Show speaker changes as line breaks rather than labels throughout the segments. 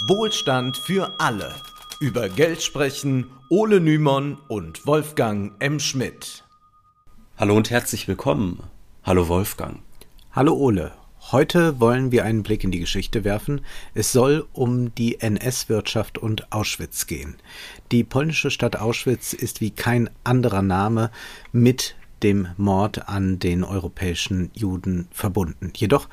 Wohlstand für alle. Über Geld sprechen Ole Nymon und Wolfgang M. Schmidt.
Hallo und herzlich willkommen. Hallo Wolfgang.
Hallo Ole. Heute wollen wir einen Blick in die Geschichte werfen. Es soll um die NS-Wirtschaft und Auschwitz gehen. Die polnische Stadt Auschwitz ist wie kein anderer Name mit dem Mord an den europäischen Juden verbunden. Jedoch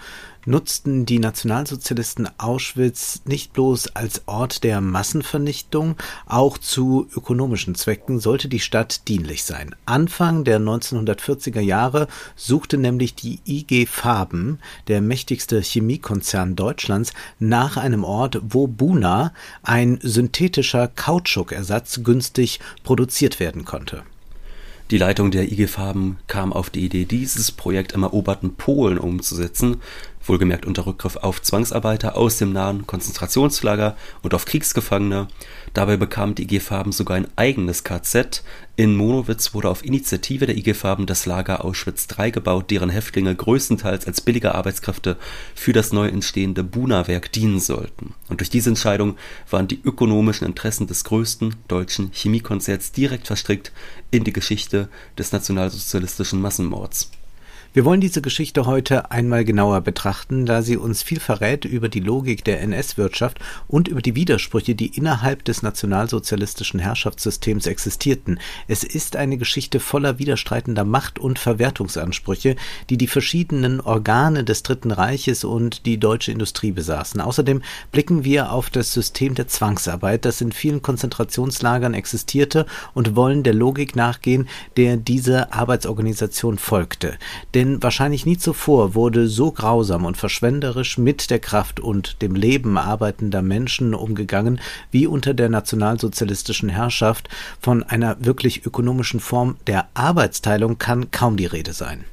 nutzten die Nationalsozialisten Auschwitz nicht bloß als Ort der Massenvernichtung, auch zu ökonomischen Zwecken sollte die Stadt dienlich sein. Anfang der 1940er Jahre suchte nämlich die IG Farben, der mächtigste Chemiekonzern Deutschlands, nach einem Ort, wo Buna, ein synthetischer Kautschukersatz, günstig produziert werden konnte.
Die Leitung der IG Farben kam auf die Idee, dieses Projekt im eroberten Polen umzusetzen, wohlgemerkt unter Rückgriff auf Zwangsarbeiter aus dem nahen Konzentrationslager und auf Kriegsgefangene. Dabei bekam die IG Farben sogar ein eigenes KZ. In Monowitz wurde auf Initiative der IG Farben das Lager Auschwitz III gebaut, deren Häftlinge größtenteils als billige Arbeitskräfte für das neu entstehende Buna-Werk dienen sollten. Und durch diese Entscheidung waren die ökonomischen Interessen des größten deutschen Chemiekonzerns direkt verstrickt in die Geschichte des nationalsozialistischen Massenmords.
Wir wollen diese Geschichte heute einmal genauer betrachten, da sie uns viel verrät über die Logik der NS-Wirtschaft und über die Widersprüche, die innerhalb des nationalsozialistischen Herrschaftssystems existierten. Es ist eine Geschichte voller widerstreitender Macht- und Verwertungsansprüche, die die verschiedenen Organe des Dritten Reiches und die deutsche Industrie besaßen. Außerdem blicken wir auf das System der Zwangsarbeit, das in vielen Konzentrationslagern existierte und wollen der Logik nachgehen, der diese Arbeitsorganisation folgte. Der denn wahrscheinlich nie zuvor wurde so grausam und verschwenderisch mit der Kraft und dem Leben arbeitender Menschen umgegangen wie unter der nationalsozialistischen Herrschaft. Von einer wirklich ökonomischen Form der Arbeitsteilung kann kaum die Rede sein.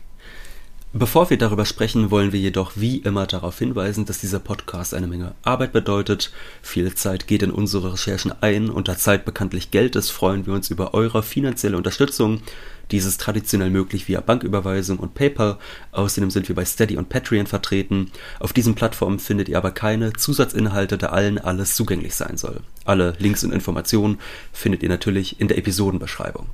Bevor wir darüber sprechen, wollen wir jedoch wie immer darauf hinweisen, dass dieser Podcast eine Menge Arbeit bedeutet. Viel Zeit geht in unsere Recherchen ein da Zeit bekanntlich Geld ist, freuen wir uns über eure finanzielle Unterstützung. Dies ist traditionell möglich via Banküberweisung und PayPal. Außerdem sind wir bei Steady und Patreon vertreten. Auf diesen Plattformen findet ihr aber keine Zusatzinhalte, da allen alles zugänglich sein soll. Alle Links und Informationen findet ihr natürlich in der Episodenbeschreibung.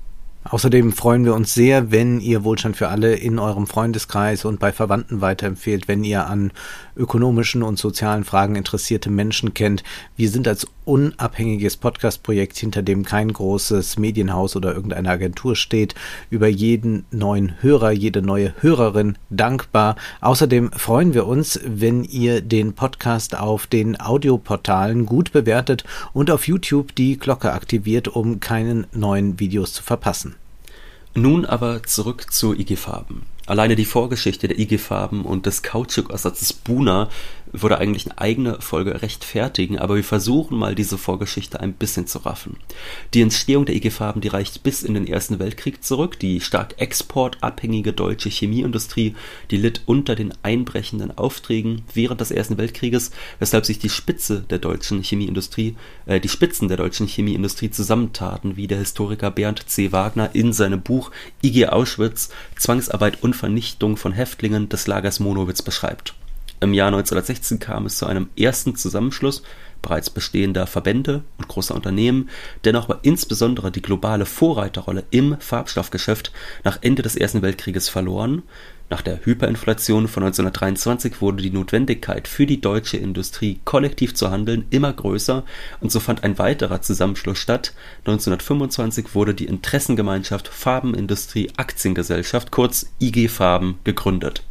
Außerdem freuen wir uns sehr, wenn ihr Wohlstand für alle in eurem Freundeskreis und bei Verwandten weiterempfehlt, wenn ihr an ökonomischen und sozialen Fragen interessierte Menschen kennt. Wir sind als unabhängiges Podcast-Projekt, hinter dem kein großes Medienhaus oder irgendeine Agentur steht, über jeden neuen Hörer, jede neue Hörerin dankbar. Außerdem freuen wir uns, wenn ihr den Podcast auf den Audioportalen gut bewertet und auf YouTube die Glocke aktiviert, um keinen neuen Videos zu verpassen.
Nun aber zurück zu IG Farben. Alleine die Vorgeschichte der IG Farben und des Kautschukersatzes Buna würde eigentlich eine eigene Folge rechtfertigen, aber wir versuchen mal diese Vorgeschichte ein bisschen zu raffen. Die Entstehung der IG Farben, die reicht bis in den Ersten Weltkrieg zurück. Die stark exportabhängige deutsche Chemieindustrie, die litt unter den einbrechenden Aufträgen während des Ersten Weltkrieges, weshalb sich die Spitze der deutschen Chemieindustrie, äh, die Spitzen der deutschen Chemieindustrie zusammentaten, wie der Historiker Bernd C. Wagner in seinem Buch IG Auschwitz, Zwangsarbeit und Vernichtung von Häftlingen des Lagers Monowitz beschreibt. Im Jahr 1916 kam es zu einem ersten Zusammenschluss bereits bestehender Verbände und großer Unternehmen, dennoch war insbesondere die globale Vorreiterrolle im Farbstoffgeschäft nach Ende des Ersten Weltkrieges verloren. Nach der Hyperinflation von 1923 wurde die Notwendigkeit für die deutsche Industrie kollektiv zu handeln immer größer und so fand ein weiterer Zusammenschluss statt. 1925 wurde die Interessengemeinschaft Farbenindustrie Aktiengesellschaft kurz IG Farben gegründet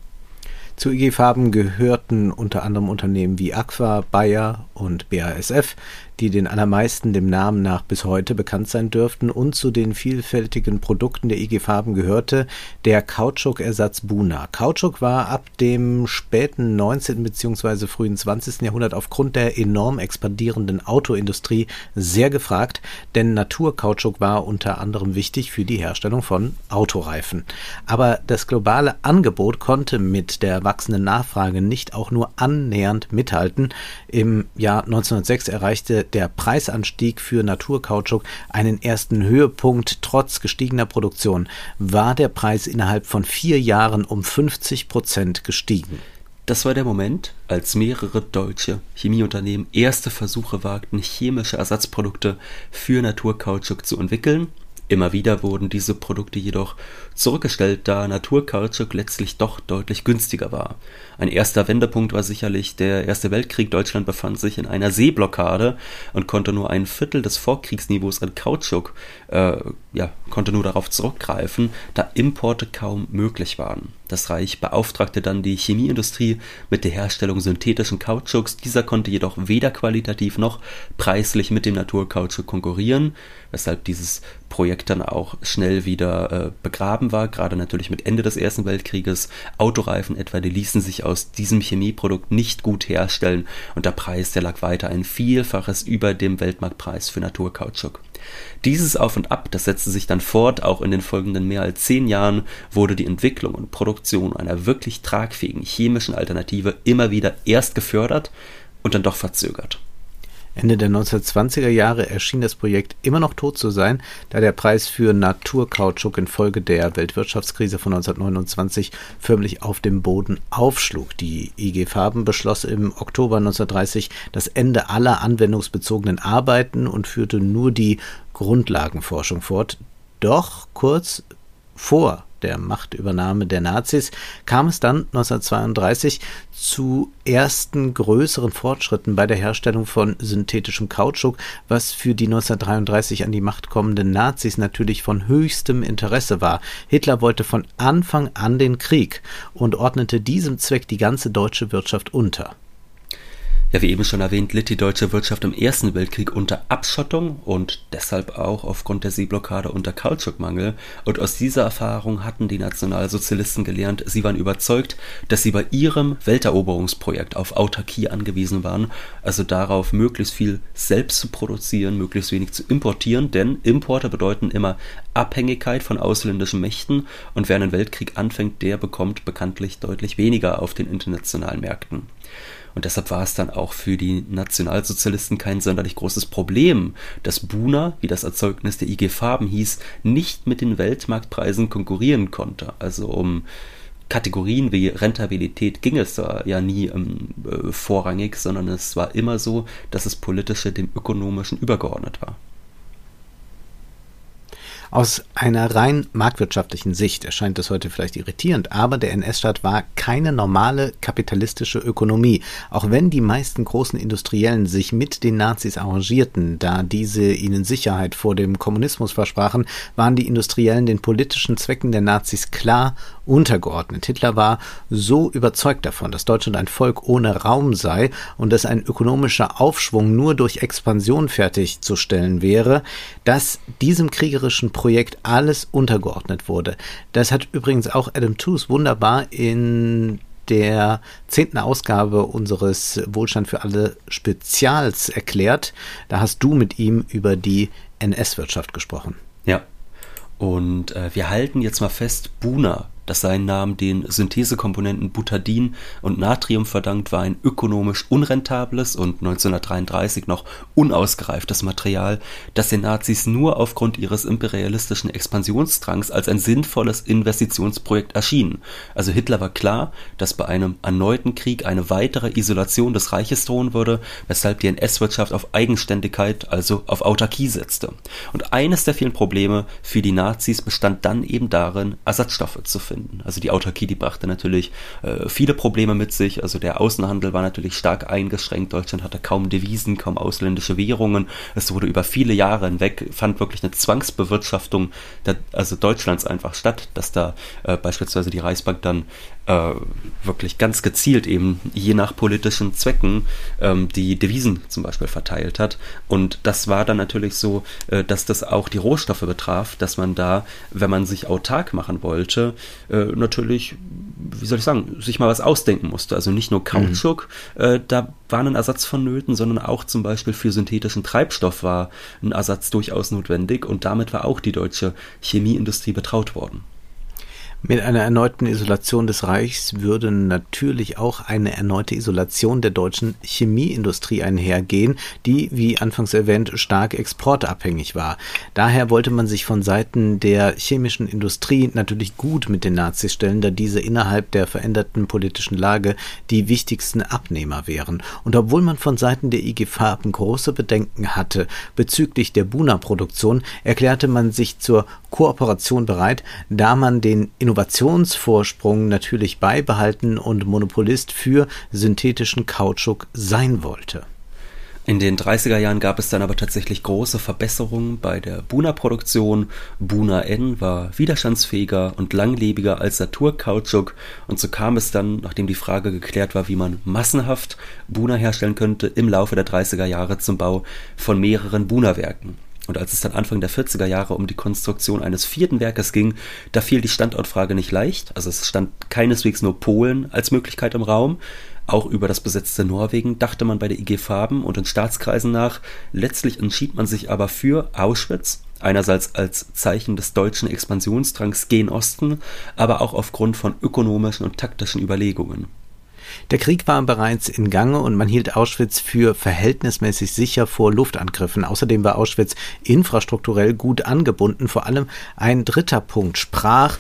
zu IG Farben gehörten unter anderem Unternehmen wie Aqua, Bayer und BASF, die den allermeisten dem Namen nach bis heute bekannt sein dürften, und zu den vielfältigen Produkten der IG Farben gehörte der Kautschukersatz Buna. Kautschuk war ab dem späten 19. bzw. frühen 20. Jahrhundert aufgrund der enorm expandierenden Autoindustrie sehr gefragt, denn Naturkautschuk war unter anderem wichtig für die Herstellung von Autoreifen. Aber das globale Angebot konnte mit der wachsenden Nachfrage nicht auch nur annähernd mithalten. Im Jahr 1906 erreichte der Preisanstieg für Naturkautschuk einen ersten Höhepunkt. Trotz gestiegener Produktion war der Preis innerhalb von vier Jahren um 50 Prozent gestiegen.
Das war der Moment, als mehrere deutsche Chemieunternehmen erste Versuche wagten, chemische Ersatzprodukte für Naturkautschuk zu entwickeln Immer wieder wurden diese Produkte jedoch zurückgestellt, da Naturkautschuk letztlich doch deutlich günstiger war. Ein erster Wendepunkt war sicherlich der Erste Weltkrieg. Deutschland befand sich in einer Seeblockade und konnte nur ein Viertel des Vorkriegsniveaus an Kautschuk, äh, ja, konnte nur darauf zurückgreifen, da Importe kaum möglich waren. Das Reich beauftragte dann die Chemieindustrie mit der Herstellung synthetischen Kautschuks. Dieser konnte jedoch weder qualitativ noch preislich mit dem Naturkautschuk konkurrieren, weshalb dieses Projekt dann auch schnell wieder äh, begraben war, gerade natürlich mit Ende des Ersten Weltkrieges. Autoreifen etwa, die ließen sich aus diesem Chemieprodukt nicht gut herstellen und der Preis, der lag weiter ein Vielfaches über dem Weltmarktpreis für Naturkautschuk. Dieses Auf und Ab, das setzte sich dann fort, auch in den folgenden mehr als zehn Jahren wurde die Entwicklung und Produktion einer wirklich tragfähigen chemischen Alternative immer wieder erst gefördert und dann doch verzögert.
Ende der 1920er Jahre erschien das Projekt immer noch tot zu sein, da der Preis für Naturkautschuk infolge der Weltwirtschaftskrise von 1929 förmlich auf dem Boden aufschlug. Die IG Farben beschloss im Oktober 1930 das Ende aller anwendungsbezogenen Arbeiten und führte nur die Grundlagenforschung fort. Doch kurz vor der Machtübernahme der Nazis kam es dann 1932 zu ersten größeren Fortschritten bei der Herstellung von synthetischem Kautschuk, was für die 1933 an die Macht kommenden Nazis natürlich von höchstem Interesse war. Hitler wollte von Anfang an den Krieg und ordnete diesem Zweck die ganze deutsche Wirtschaft unter.
Ja, wie eben schon erwähnt, litt die deutsche Wirtschaft im Ersten Weltkrieg unter Abschottung und deshalb auch aufgrund der Seeblockade unter Kautschukmangel. Und aus dieser Erfahrung hatten die Nationalsozialisten gelernt, sie waren überzeugt, dass sie bei ihrem Welteroberungsprojekt auf Autarkie angewiesen waren, also darauf, möglichst viel selbst zu produzieren, möglichst wenig zu importieren, denn Importe bedeuten immer Abhängigkeit von ausländischen Mächten und wer einen Weltkrieg anfängt, der bekommt bekanntlich deutlich weniger auf den internationalen Märkten. Und deshalb war es dann auch für die Nationalsozialisten kein sonderlich großes Problem, dass Buna, wie das Erzeugnis der IG Farben hieß, nicht mit den Weltmarktpreisen konkurrieren konnte. Also um Kategorien wie Rentabilität ging es da ja nie ähm, äh, vorrangig, sondern es war immer so, dass das Politische dem Ökonomischen übergeordnet war.
Aus einer rein marktwirtschaftlichen Sicht erscheint es heute vielleicht irritierend, aber der NS-Staat war keine normale kapitalistische Ökonomie, auch wenn die meisten großen Industriellen sich mit den Nazis arrangierten, da diese ihnen Sicherheit vor dem Kommunismus versprachen, waren die Industriellen den politischen Zwecken der Nazis klar untergeordnet. Hitler war so überzeugt davon, dass Deutschland ein Volk ohne Raum sei und dass ein ökonomischer Aufschwung nur durch Expansion fertigzustellen wäre, dass diesem kriegerischen Projekt alles untergeordnet wurde. Das hat übrigens auch Adam Tooze wunderbar in der zehnten Ausgabe unseres Wohlstand für alle Spezials erklärt. Da hast du mit ihm über die NS-Wirtschaft gesprochen.
Ja. Und äh, wir halten jetzt mal fest, Buna das seinen Namen den Synthesekomponenten Butadin und Natrium verdankt, war ein ökonomisch unrentables und 1933 noch unausgereiftes Material, das den Nazis nur aufgrund ihres imperialistischen Expansionsdrangs als ein sinnvolles Investitionsprojekt erschien. Also Hitler war klar, dass bei einem erneuten Krieg eine weitere Isolation des Reiches drohen würde, weshalb die NS-Wirtschaft auf Eigenständigkeit, also auf Autarkie setzte. Und eines der vielen Probleme für die Nazis bestand dann eben darin, Ersatzstoffe zu finden finden. Also die Autarkie, die brachte natürlich äh, viele Probleme mit sich. Also der Außenhandel war natürlich stark eingeschränkt. Deutschland hatte kaum Devisen, kaum ausländische Währungen. Es wurde über viele Jahre hinweg, fand wirklich eine Zwangsbewirtschaftung der, also Deutschlands einfach statt, dass da äh, beispielsweise die Reichsbank dann äh, wirklich ganz gezielt eben je nach politischen Zwecken ähm, die Devisen zum Beispiel verteilt hat. Und das war dann natürlich so, äh, dass das auch die Rohstoffe betraf, dass man da, wenn man sich autark machen wollte, äh, natürlich, wie soll ich sagen, sich mal was ausdenken musste. Also nicht nur Kautschuk, mhm. Äh, da war ein Ersatz vonnöten, sondern auch zum Beispiel für synthetischen Treibstoff war ein Ersatz durchaus notwendig und damit war auch die deutsche Chemieindustrie betraut worden.
Mit einer erneuten Isolation des Reichs würde natürlich auch eine erneute Isolation der deutschen Chemieindustrie einhergehen, die, wie anfangs erwähnt, stark exportabhängig war. Daher wollte man sich von Seiten der chemischen Industrie natürlich gut mit den Nazis stellen, da diese innerhalb der veränderten politischen Lage die wichtigsten Abnehmer wären. Und obwohl man von Seiten der IG Farben große Bedenken hatte bezüglich der Buna-Produktion, erklärte man sich zur Kooperation bereit, da man den Innovationsvorsprung natürlich beibehalten und Monopolist für synthetischen Kautschuk sein wollte.
In den 30er Jahren gab es dann aber tatsächlich große Verbesserungen bei der Buna-Produktion. Buna N war widerstandsfähiger und langlebiger als Naturkautschuk und so kam es dann, nachdem die Frage geklärt war, wie man massenhaft Buna herstellen könnte, im Laufe der 30er Jahre zum Bau von mehreren Buna-Werken. Und als es dann Anfang der 40er Jahre um die Konstruktion eines vierten Werkes ging, da fiel die Standortfrage nicht leicht. Also es stand keineswegs nur Polen als Möglichkeit im Raum. Auch über das besetzte Norwegen dachte man bei der IG Farben und in Staatskreisen nach. Letztlich entschied man sich aber für Auschwitz, einerseits als Zeichen des deutschen Expansionsdrangs gen Osten, aber auch aufgrund von ökonomischen und taktischen Überlegungen.
Der Krieg war bereits in Gange und man hielt Auschwitz für verhältnismäßig sicher vor Luftangriffen. Außerdem war Auschwitz infrastrukturell gut angebunden. Vor allem ein dritter Punkt sprach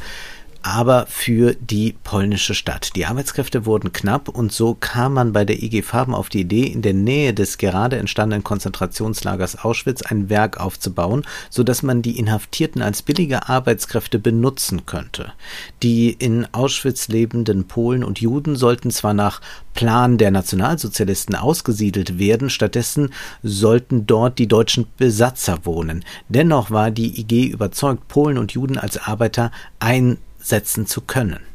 aber für die polnische Stadt. Die Arbeitskräfte wurden knapp und so kam man bei der IG Farben auf die Idee, in der Nähe des gerade entstandenen Konzentrationslagers Auschwitz ein Werk aufzubauen, so dass man die Inhaftierten als billige Arbeitskräfte benutzen könnte. Die in Auschwitz lebenden Polen und Juden sollten zwar nach Plan der Nationalsozialisten ausgesiedelt werden, stattdessen sollten dort die deutschen Besatzer wohnen. Dennoch war die IG überzeugt, Polen und Juden als Arbeiter ein setzen zu können.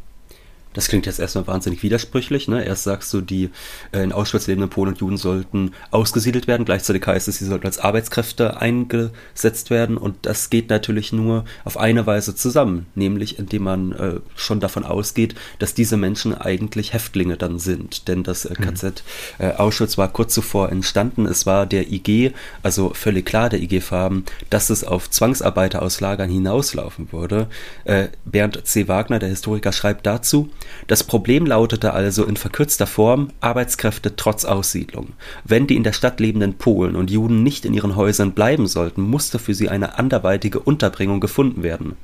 Das klingt jetzt erstmal wahnsinnig widersprüchlich. Ne? Erst sagst du, die äh, in Auschwitz lebenden Polen und Juden sollten ausgesiedelt werden. Gleichzeitig heißt es, sie sollten als Arbeitskräfte eingesetzt werden. Und das geht natürlich nur auf eine Weise zusammen, nämlich indem man äh, schon davon ausgeht, dass diese Menschen eigentlich Häftlinge dann sind. Denn das äh, KZ mhm. äh, Auschwitz war kurz zuvor entstanden. Es war der IG, also völlig klar der IG-Farben, dass es auf Zwangsarbeiter aus Lagern hinauslaufen würde. Äh, Bernd C. Wagner, der Historiker, schreibt dazu, das Problem lautete also in verkürzter Form Arbeitskräfte trotz Aussiedlung. Wenn die in der Stadt lebenden Polen und Juden nicht in ihren Häusern bleiben sollten, musste für sie eine anderweitige Unterbringung gefunden werden.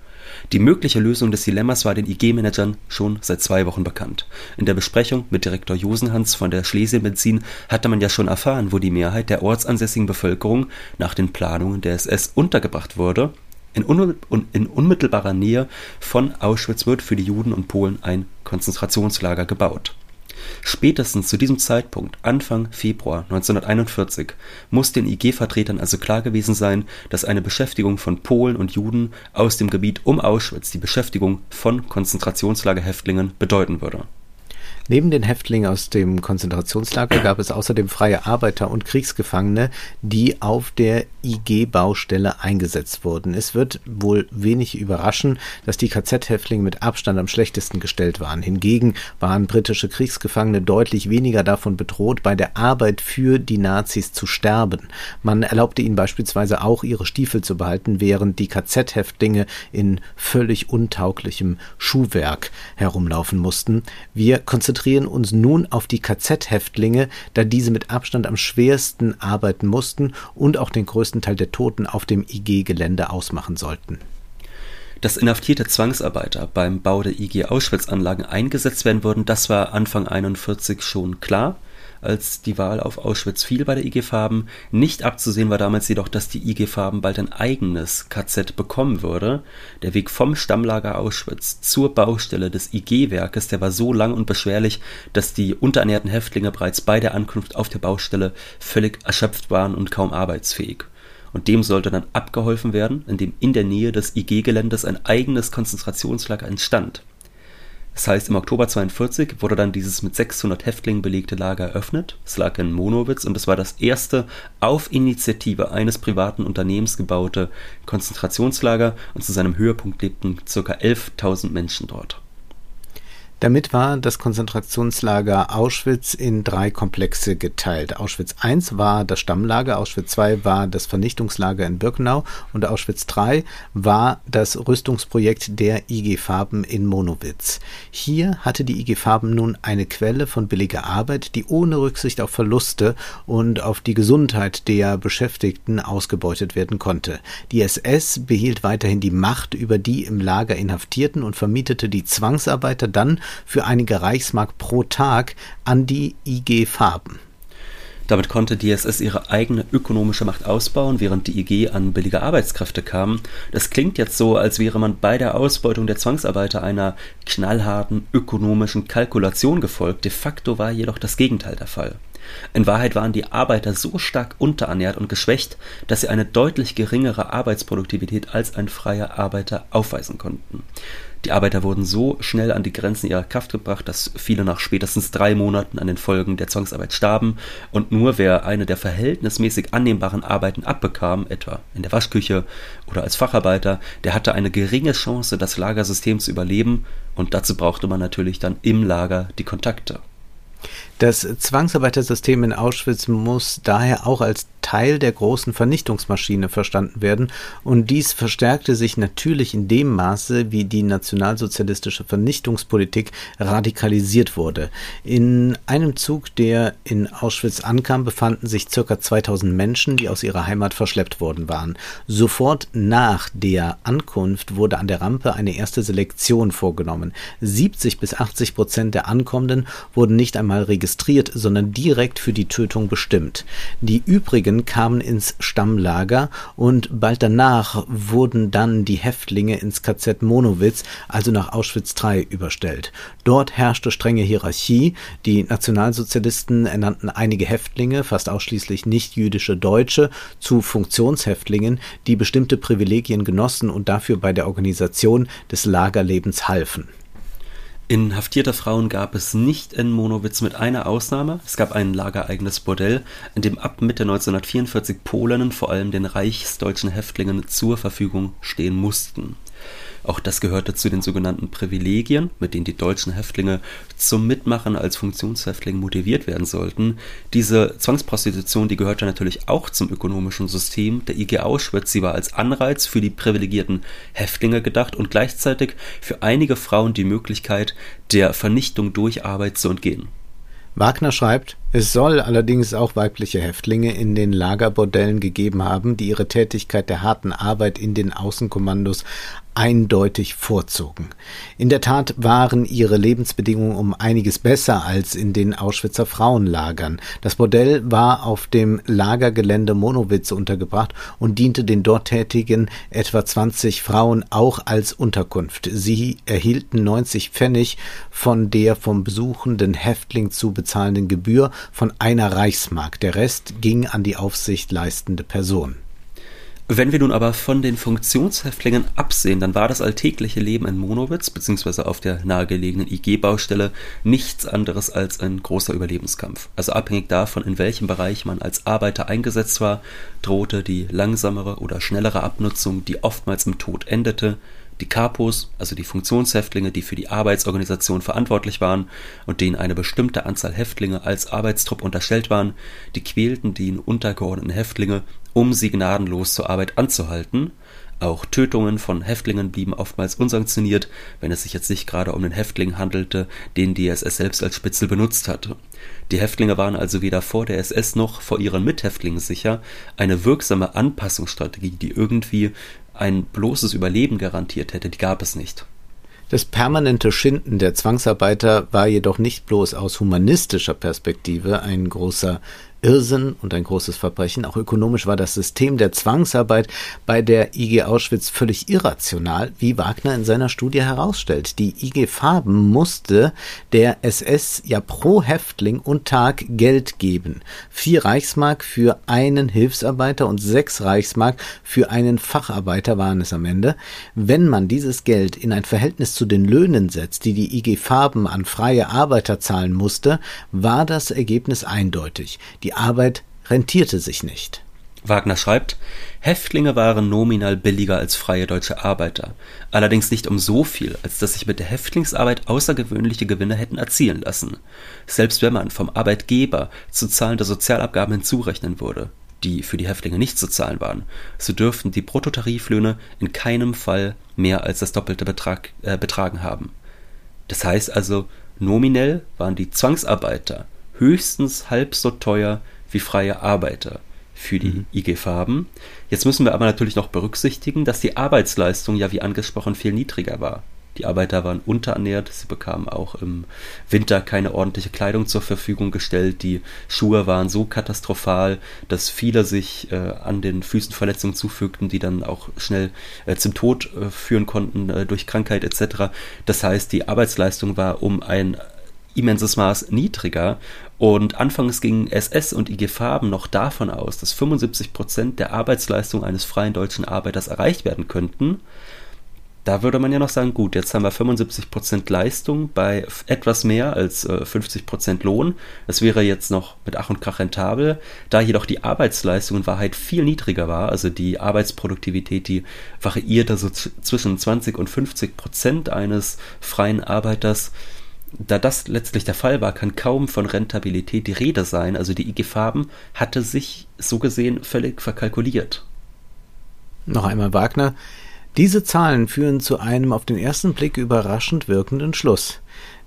Die mögliche Lösung des Dilemmas war den IG-Managern schon seit zwei Wochen bekannt. In der Besprechung mit Direktor Josenhans von der Schlesienbenzin hatte man ja schon erfahren, wo die Mehrheit der ortsansässigen Bevölkerung nach den Planungen der SS untergebracht wurde in, unmittelbarer Nähe von Auschwitz wird für die Juden und Polen ein Konzentrationslager gebaut. Spätestens zu diesem Zeitpunkt, Anfang Februar 1941, muss den IG-Vertretern also klar gewesen sein, dass eine Beschäftigung von Polen und Juden aus dem Gebiet um Auschwitz die Beschäftigung von Konzentrationslagerhäftlingen bedeuten würde
Neben den Häftlingen aus dem Konzentrationslager gab es außerdem freie Arbeiter und Kriegsgefangene, die auf der IG-Baustelle eingesetzt wurden. Es wird wohl wenig überraschen, dass die KZ-Häftlinge mit Abstand am schlechtesten gestellt waren. Hingegen waren britische Kriegsgefangene deutlich weniger davon bedroht, bei der Arbeit für die Nazis zu sterben. Man erlaubte ihnen beispielsweise auch, ihre Stiefel zu behalten, während die KZ-Häftlinge in völlig untauglichem Schuhwerk herumlaufen mussten. Wir konzentrieren konzentrieren uns nun auf die KZ-Häftlinge, da diese mit Abstand am schwersten arbeiten mussten und auch den größten Teil der Toten auf dem IG-Gelände ausmachen sollten.
Dass inhaftierte Zwangsarbeiter beim Bau der IG Auschwitz-Anlagen eingesetzt werden würden, das war Anfang 41 schon klar als die Wahl auf Auschwitz fiel bei der IG Farben. Nicht abzusehen war damals jedoch, dass die IG Farben bald ein eigenes KZ bekommen würde. Der Weg vom Stammlager Auschwitz zur Baustelle des IG-Werkes, der war so lang und beschwerlich, dass die unterernährten Häftlinge bereits bei der Ankunft auf der Baustelle völlig erschöpft waren und kaum arbeitsfähig. Und dem sollte dann abgeholfen werden, indem in der Nähe des IG-Geländes ein eigenes Konzentrationslager entstand. Das heißt, im Oktober 42 wurde dann dieses mit 600 Häftlingen belegte Lager eröffnet. Es lag in Monowitz und es war das erste auf Initiative eines privaten Unternehmens gebaute Konzentrationslager und zu seinem Höhepunkt lebten ca. 11.000 Menschen dort.
Damit war das Konzentrationslager Auschwitz in drei Komplexe geteilt. Auschwitz I war das Stammlager, Auschwitz II war das Vernichtungslager in Birkenau und Auschwitz III war das Rüstungsprojekt der IG Farben in Monowitz. Hier hatte die IG Farben nun eine Quelle von billiger Arbeit, die ohne Rücksicht auf Verluste und auf die Gesundheit der Beschäftigten ausgebeutet werden konnte. Die SS behielt weiterhin die Macht über die im Lager Inhaftierten und vermietete die Zwangsarbeiter dann für einige Reichsmark pro Tag an die IG Farben.
Damit konnte die SS ihre eigene ökonomische Macht ausbauen, während die IG an billige Arbeitskräfte kam. Das klingt jetzt so, als wäre man bei der Ausbeutung der Zwangsarbeiter einer knallharten ökonomischen Kalkulation gefolgt. De facto war jedoch das Gegenteil der Fall. In Wahrheit waren die Arbeiter so stark unterernährt und geschwächt, dass sie eine deutlich geringere Arbeitsproduktivität als ein freier Arbeiter aufweisen konnten. Die Arbeiter wurden so schnell an die Grenzen ihrer Kraft gebracht, dass viele nach spätestens drei Monaten an den Folgen der Zwangsarbeit starben und nur wer eine der verhältnismäßig annehmbaren Arbeiten abbekam, etwa in der Waschküche oder als Facharbeiter, der hatte eine geringe Chance, das Lagersystem zu überleben und dazu brauchte man natürlich dann im Lager die Kontakte.
Das Zwangsarbeitersystem in Auschwitz muss daher auch als Teil der großen Vernichtungsmaschine verstanden werden, und dies verstärkte sich natürlich in dem Maße, wie die nationalsozialistische Vernichtungspolitik radikalisiert wurde. In einem Zug, der in Auschwitz ankam, befanden sich ca. 2000 Menschen, die aus ihrer Heimat verschleppt worden waren. Sofort nach der Ankunft wurde an der Rampe eine erste Selektion vorgenommen. 70 bis 80 Prozent der Ankommenden wurden nicht einmal registriert, sondern direkt für die Tötung bestimmt. Die übrigen kamen ins Stammlager und bald danach wurden dann die Häftlinge ins KZ Monowitz, also nach Auschwitz III, überstellt. Dort herrschte strenge Hierarchie. Die Nationalsozialisten ernannten einige Häftlinge, fast ausschließlich nicht-jüdische Deutsche, zu Funktionshäftlingen, die bestimmte Privilegien genossen und dafür bei der Organisation des Lagerlebens halfen.
Inhaftierte Frauen gab es nicht in Monowitz mit einer Ausnahme. Es gab ein lagereigenes Bordell, in dem ab Mitte 1944 Polinnen vor allem den reichsdeutschen Häftlingen zur Verfügung stehen mussten auch das gehörte zu den sogenannten Privilegien, mit denen die deutschen Häftlinge zum Mitmachen als Funktionshäftling motiviert werden sollten. Diese Zwangsprostitution, die gehörte natürlich auch zum ökonomischen System der IG Auschwitz. Sie war als Anreiz für die privilegierten Häftlinge gedacht und gleichzeitig für einige Frauen die Möglichkeit, der Vernichtung durch Arbeit zu entgehen.
Wagner schreibt, es soll allerdings auch weibliche Häftlinge in den Lagerbordellen gegeben haben, die ihre Tätigkeit der harten Arbeit in den Außenkommandos eindeutig vorzogen. In der Tat waren ihre Lebensbedingungen um einiges besser als in den Auschwitzer Frauenlagern. Das Bordell war auf dem Lagergelände Monowitz untergebracht und diente den dort tätigen etwa 20 Frauen auch als Unterkunft. Sie erhielten 90 Pfennig von der vom besuchenden Häftling zu bezahlenden Gebühr von einer Reichsmark. Der Rest ging an die Aufsicht leistende Person.
Wenn wir nun aber von den Funktionshäftlingen absehen, dann war das alltägliche Leben in Monowitz bzw. auf der nahegelegenen IG-Baustelle nichts anderes als ein großer Überlebenskampf. Also abhängig davon, in welchem Bereich man als Arbeiter eingesetzt war, drohte die langsamere oder schnellere Abnutzung, die oftmals im Tod endete, die Kapos, also die Funktionshäftlinge, die für die Arbeitsorganisation verantwortlich waren und denen eine bestimmte Anzahl Häftlinge als Arbeitstrupp unterstellt waren, die quälten die untergeordneten Häftlinge, um sie gnadenlos zur Arbeit anzuhalten. Auch Tötungen von Häftlingen blieben oftmals unsanktioniert, wenn es sich jetzt nicht gerade um den Häftling handelte, den die SS selbst als Spitzel benutzt hatte. Die Häftlinge waren also weder vor der SS noch vor ihren Mithäftlingen sicher. Eine wirksame Anpassungsstrategie, die irgendwie ein bloßes Überleben garantiert hätte, die gab es nicht.
Das permanente Schinden der Zwangsarbeiter war jedoch nicht bloß aus humanistischer Perspektive ein großer Irrsinn und ein großes Verbrechen. Auch ökonomisch war das System der Zwangsarbeit bei der IG Auschwitz völlig irrational, wie Wagner in seiner Studie herausstellt. Die IG Farben musste der SS ja pro Häftling und Tag Geld geben. Vier Reichsmark für einen Hilfsarbeiter und sechs Reichsmark für einen Facharbeiter waren es am Ende. Wenn man dieses Geld in ein Verhältnis zu den Löhnen setzt, die die IG Farben an freie Arbeiter zahlen musste, war das Ergebnis eindeutig. Die Arbeit rentierte sich nicht.
Wagner schreibt, Häftlinge waren nominal billiger als freie deutsche Arbeiter, allerdings nicht um so viel, als dass sich mit der Häftlingsarbeit außergewöhnliche Gewinne hätten erzielen lassen, selbst wenn man vom Arbeitgeber zu zahlende Sozialabgaben hinzurechnen würde, die für die Häftlinge nicht zu zahlen waren, so dürften die Bruttotariflöhne in keinem Fall mehr als das doppelte Betrag, äh, betragen haben. Das heißt also, nominell waren die Zwangsarbeiter höchstens halb so teuer wie freie Arbeiter für die mhm. IG Farben. Jetzt müssen wir aber natürlich noch berücksichtigen, dass die Arbeitsleistung ja wie angesprochen viel niedriger war. Die Arbeiter waren unterernährt, sie bekamen auch im Winter keine ordentliche Kleidung zur Verfügung gestellt, die Schuhe waren so katastrophal, dass viele sich äh, an den Füßen Verletzungen zufügten, die dann auch schnell äh, zum Tod äh, führen konnten äh, durch Krankheit etc. Das heißt, die Arbeitsleistung war um ein immenses Maß niedriger. Und anfangs gingen SS und IG Farben noch davon aus, dass 75 Prozent der Arbeitsleistung eines freien deutschen Arbeiters erreicht werden könnten. Da würde man ja noch sagen, gut, jetzt haben wir 75 Prozent Leistung bei etwas mehr als äh, 50 Prozent Lohn. Das wäre jetzt noch mit Ach und Krach rentabel. Da jedoch die Arbeitsleistung in Wahrheit viel niedriger war, also die Arbeitsproduktivität, die variierte so zwischen 20 und 50 Prozent eines freien Arbeiters, da das letztlich der Fall war, kann kaum von Rentabilität die Rede sein. Also die IG Farben hatte sich so gesehen völlig verkalkuliert.
Noch einmal Wagner. Diese Zahlen führen zu einem auf den ersten Blick überraschend wirkenden Schluss.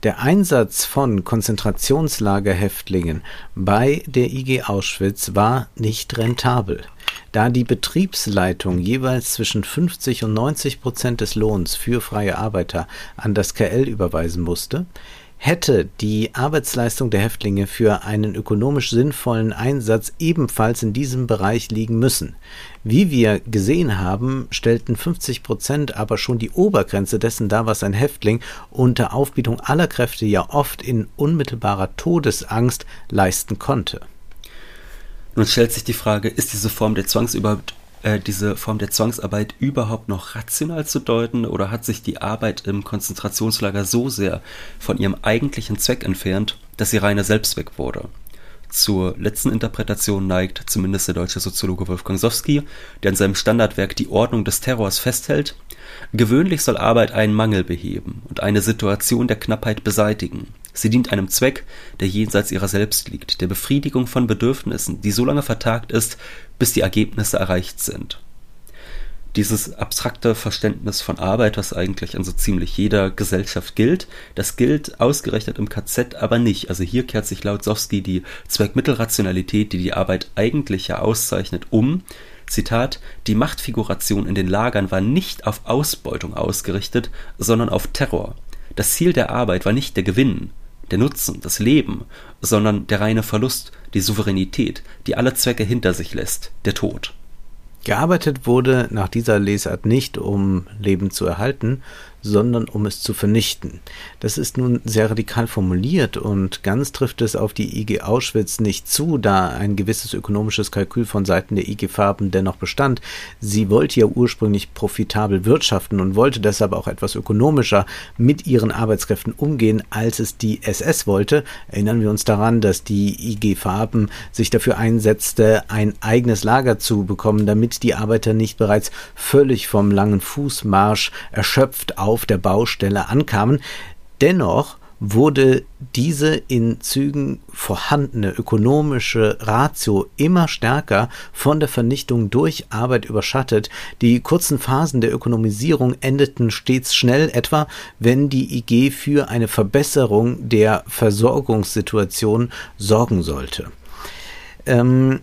Der Einsatz von Konzentrationslagerhäftlingen bei der IG Auschwitz war nicht rentabel. Da die Betriebsleitung jeweils zwischen 50 und 90 Prozent des Lohns für freie Arbeiter an das KL überweisen musste, hätte die Arbeitsleistung der Häftlinge für einen ökonomisch sinnvollen Einsatz ebenfalls in diesem Bereich liegen müssen. Wie wir gesehen haben, stellten 50 Prozent aber schon die Obergrenze dessen dar, was ein Häftling unter Aufbietung aller Kräfte ja oft in unmittelbarer Todesangst leisten konnte.
Nun stellt sich die Frage, ist diese Form der Zwangs überhaupt äh, diese Form der Zwangsarbeit überhaupt noch rational zu deuten oder hat sich die Arbeit im Konzentrationslager so sehr von ihrem eigentlichen Zweck entfernt, dass sie reiner Selbstzweck wurde? Zur letzten Interpretation neigt zumindest der deutsche Soziologe Wolfgang Sowski, der in seinem Standardwerk Die Ordnung des Terrors festhält, gewöhnlich soll Arbeit einen Mangel beheben und eine Situation der Knappheit beseitigen. Sie dient einem Zweck, der jenseits ihrer selbst liegt, der Befriedigung von Bedürfnissen, die so lange vertagt ist, bis die Ergebnisse erreicht sind. Dieses abstrakte Verständnis von Arbeit, was eigentlich in so ziemlich jeder Gesellschaft gilt, das gilt ausgerechnet im KZ aber nicht. Also hier kehrt sich laut Sowski die Zweckmittelrationalität, die die Arbeit eigentlich ja auszeichnet, um. Zitat, die Machtfiguration in den Lagern war nicht auf Ausbeutung ausgerichtet, sondern auf Terror. Das Ziel der Arbeit war nicht der Gewinn, der Nutzen, das Leben, sondern der reine Verlust, die Souveränität, die alle Zwecke hinter sich lässt, der Tod.
Gearbeitet wurde nach dieser Lesart nicht, um Leben zu erhalten, sondern um es zu vernichten. Das ist nun sehr radikal formuliert und ganz trifft es auf die IG Auschwitz nicht zu, da ein gewisses ökonomisches Kalkül von Seiten der IG Farben dennoch bestand. Sie wollte ja ursprünglich profitabel wirtschaften und wollte deshalb auch etwas ökonomischer mit ihren Arbeitskräften umgehen, als es die SS wollte. Erinnern wir uns daran, dass die IG Farben sich dafür einsetzte, ein eigenes Lager zu bekommen, damit die Arbeiter nicht bereits völlig vom langen Fußmarsch erschöpft auf der Baustelle ankamen. Dennoch wurde diese in Zügen vorhandene ökonomische Ratio immer stärker von der Vernichtung durch Arbeit überschattet. Die kurzen Phasen der Ökonomisierung endeten stets schnell, etwa wenn die IG für eine Verbesserung der Versorgungssituation sorgen sollte. Ähm,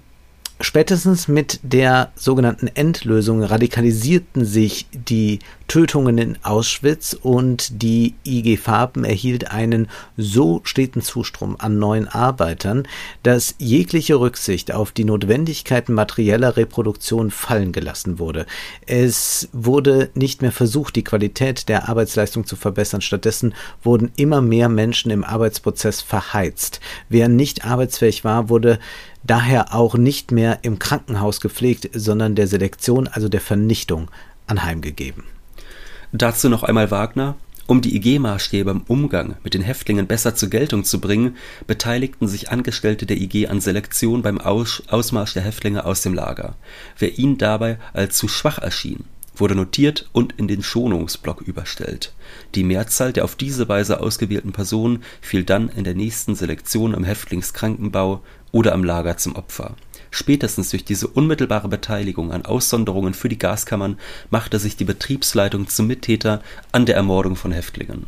Spätestens mit der sogenannten Endlösung radikalisierten sich die Tötungen in Auschwitz und die IG Farben erhielt einen so steten Zustrom an neuen Arbeitern, dass jegliche Rücksicht auf die Notwendigkeiten materieller Reproduktion fallen gelassen wurde. Es wurde nicht mehr versucht, die Qualität der Arbeitsleistung zu verbessern. Stattdessen wurden immer mehr Menschen im Arbeitsprozess verheizt. Wer nicht arbeitsfähig war, wurde daher auch nicht mehr im Krankenhaus gepflegt, sondern der Selektion, also der Vernichtung, anheimgegeben.
Dazu noch einmal Wagner. Um die IG-Maßstäbe im Umgang mit den Häftlingen besser zur Geltung zu bringen, beteiligten sich Angestellte der IG an Selektion beim Aus Ausmarsch der Häftlinge aus dem Lager. Wer ihnen dabei als zu schwach erschien, wurde notiert und in den Schonungsblock überstellt. Die Mehrzahl der auf diese Weise ausgewählten Personen fiel dann in der nächsten Selektion im Häftlingskrankenbau oder am Lager zum Opfer. Spätestens durch diese unmittelbare Beteiligung an Aussonderungen für die Gaskammern machte sich die Betriebsleitung zum Mittäter an der Ermordung von Häftlingen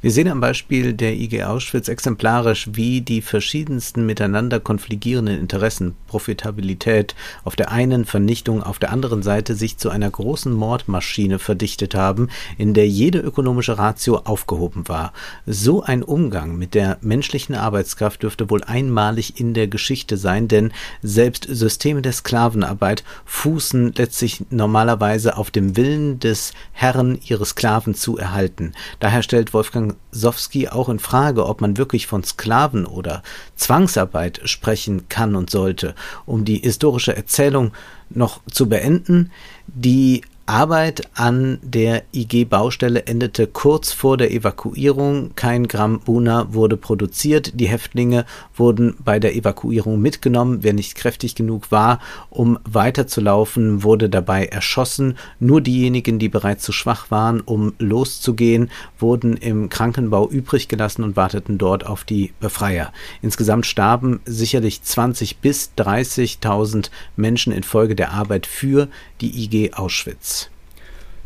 wir sehen am Beispiel der IG Auschwitz exemplarisch, wie die verschiedensten miteinander konfligierenden Interessen, Profitabilität auf der einen, Vernichtung auf der anderen Seite sich zu einer großen Mordmaschine verdichtet haben, in der jede ökonomische Ratio aufgehoben war. So ein Umgang mit der menschlichen Arbeitskraft dürfte wohl einmalig in der Geschichte sein, denn selbst Systeme der Sklavenarbeit fußen letztlich normalerweise auf dem Willen des Herren, ihre Sklaven zu erhalten. Daher stellt Wolfgang Sowski auch in Frage, ob man wirklich von Sklaven oder Zwangsarbeit sprechen kann und sollte. Um die historische Erzählung noch zu beenden, die Arbeit an der IG-Baustelle endete kurz vor der Evakuierung. Kein Gramm Buna wurde produziert. Die Häftlinge wurden bei der Evakuierung mitgenommen. Wer nicht kräftig genug war, um weiterzulaufen, wurde dabei erschossen. Nur diejenigen, die bereits zu schwach waren, um loszugehen, wurden im Krankenbau übrig gelassen und warteten dort auf die Befreier. Insgesamt starben sicherlich 20 bis 30.000 Menschen infolge der Arbeit für die IG Auschwitz.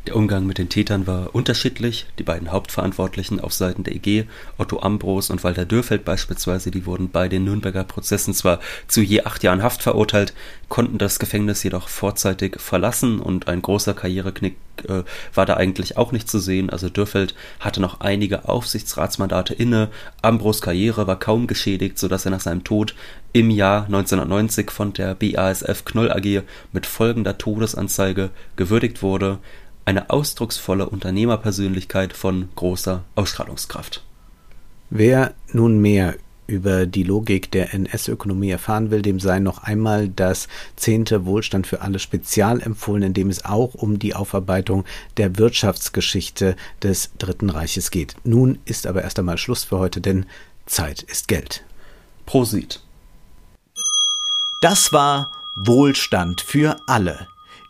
Der Umgang mit den Tätern war unterschiedlich. Die beiden Hauptverantwortlichen auf Seiten der EG, Otto Ambros und Walter Dürfeld beispielsweise, die wurden bei den Nürnberger Prozessen zwar zu je acht Jahren Haft verurteilt, konnten das Gefängnis jedoch vorzeitig verlassen und ein großer Karriereknick äh, war da eigentlich auch nicht zu sehen. Also Dürfeld hatte noch einige Aufsichtsratsmandate inne. Ambros Karriere war kaum geschädigt, sodass er nach seinem Tod im Jahr 1990 von der BASF Knoll AG mit folgender Todesanzeige gewürdigt wurde eine ausdrucksvolle Unternehmerpersönlichkeit von großer Ausstrahlungskraft.
Wer nun mehr über die Logik der NS-Ökonomie erfahren will, dem sei noch einmal das zehnte Wohlstand für alle Spezial empfohlen, in dem es auch um die Aufarbeitung der Wirtschaftsgeschichte des Dritten Reiches geht. Nun ist aber erst einmal Schluss für heute, denn Zeit ist Geld.
Prosit.
Das war Wohlstand für alle